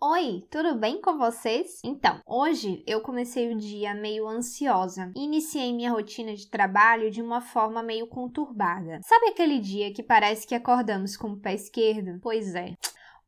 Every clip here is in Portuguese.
Oi, tudo bem com vocês? Então, hoje eu comecei o dia meio ansiosa iniciei minha rotina de trabalho de uma forma meio conturbada. Sabe aquele dia que parece que acordamos com o pé esquerdo? Pois é.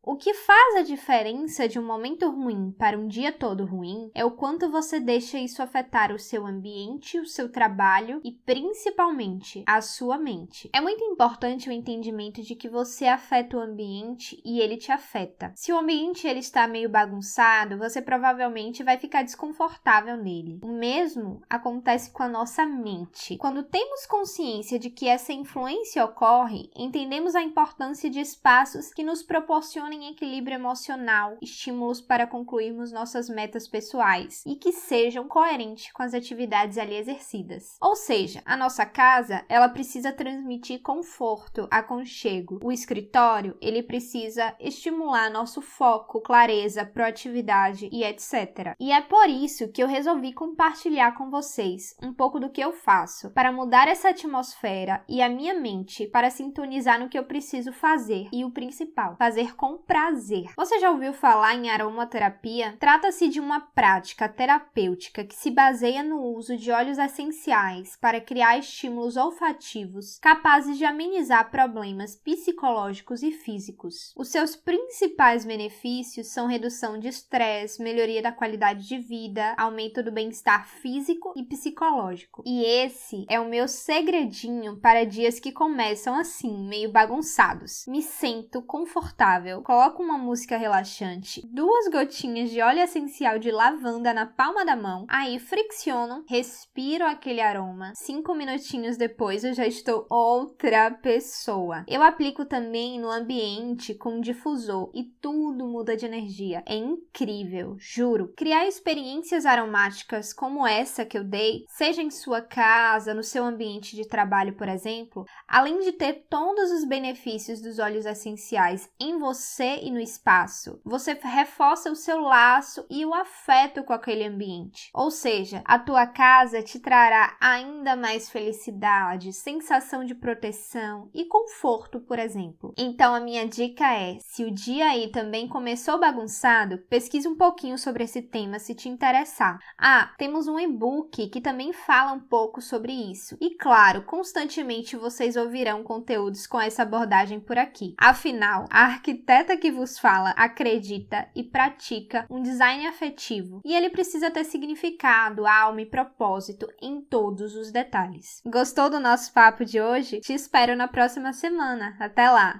O que faz a diferença de um momento ruim para um dia todo ruim é o quanto você deixa isso afetar o seu ambiente, o seu trabalho e principalmente a sua mente. É muito importante o entendimento de que você afeta o ambiente e ele te afeta. Se o ambiente ele está meio bagunçado, você provavelmente vai ficar desconfortável nele. O mesmo acontece com a nossa mente. Quando temos consciência de que essa influência ocorre, entendemos a importância de espaços que nos proporcionam proporcionem equilíbrio emocional, estímulos para concluirmos nossas metas pessoais e que sejam coerentes com as atividades ali exercidas. Ou seja, a nossa casa, ela precisa transmitir conforto, aconchego. O escritório, ele precisa estimular nosso foco, clareza, proatividade e etc. E é por isso que eu resolvi compartilhar com vocês um pouco do que eu faço para mudar essa atmosfera e a minha mente para sintonizar no que eu preciso fazer e o principal, fazer com prazer. Você já ouviu falar em aromaterapia? Trata-se de uma prática terapêutica que se baseia no uso de óleos essenciais para criar estímulos olfativos capazes de amenizar problemas psicológicos e físicos. Os seus principais benefícios são redução de estresse, melhoria da qualidade de vida, aumento do bem-estar físico e psicológico. E esse é o meu segredinho para dias que começam assim, meio bagunçados. Me sinto confortável coloco uma música relaxante, duas gotinhas de óleo essencial de lavanda na palma da mão, aí fricciono, respiro aquele aroma. Cinco minutinhos depois eu já estou outra pessoa. Eu aplico também no ambiente com um difusor e tudo muda de energia. É incrível, juro. Criar experiências aromáticas como essa que eu dei, seja em sua casa, no seu ambiente de trabalho, por exemplo, além de ter todos os benefícios dos óleos essenciais em você você e no espaço. Você reforça o seu laço e o afeto com aquele ambiente. Ou seja, a tua casa te trará ainda mais felicidade, sensação de proteção e conforto, por exemplo. Então a minha dica é: se o dia aí também começou bagunçado, pesquise um pouquinho sobre esse tema se te interessar. Ah, temos um e-book que também fala um pouco sobre isso. E claro, constantemente vocês ouvirão conteúdos com essa abordagem por aqui. Afinal, a arquiteta que vos fala acredita e pratica um design afetivo e ele precisa ter significado, alma e propósito em todos os detalhes. Gostou do nosso papo de hoje? Te espero na próxima semana. Até lá!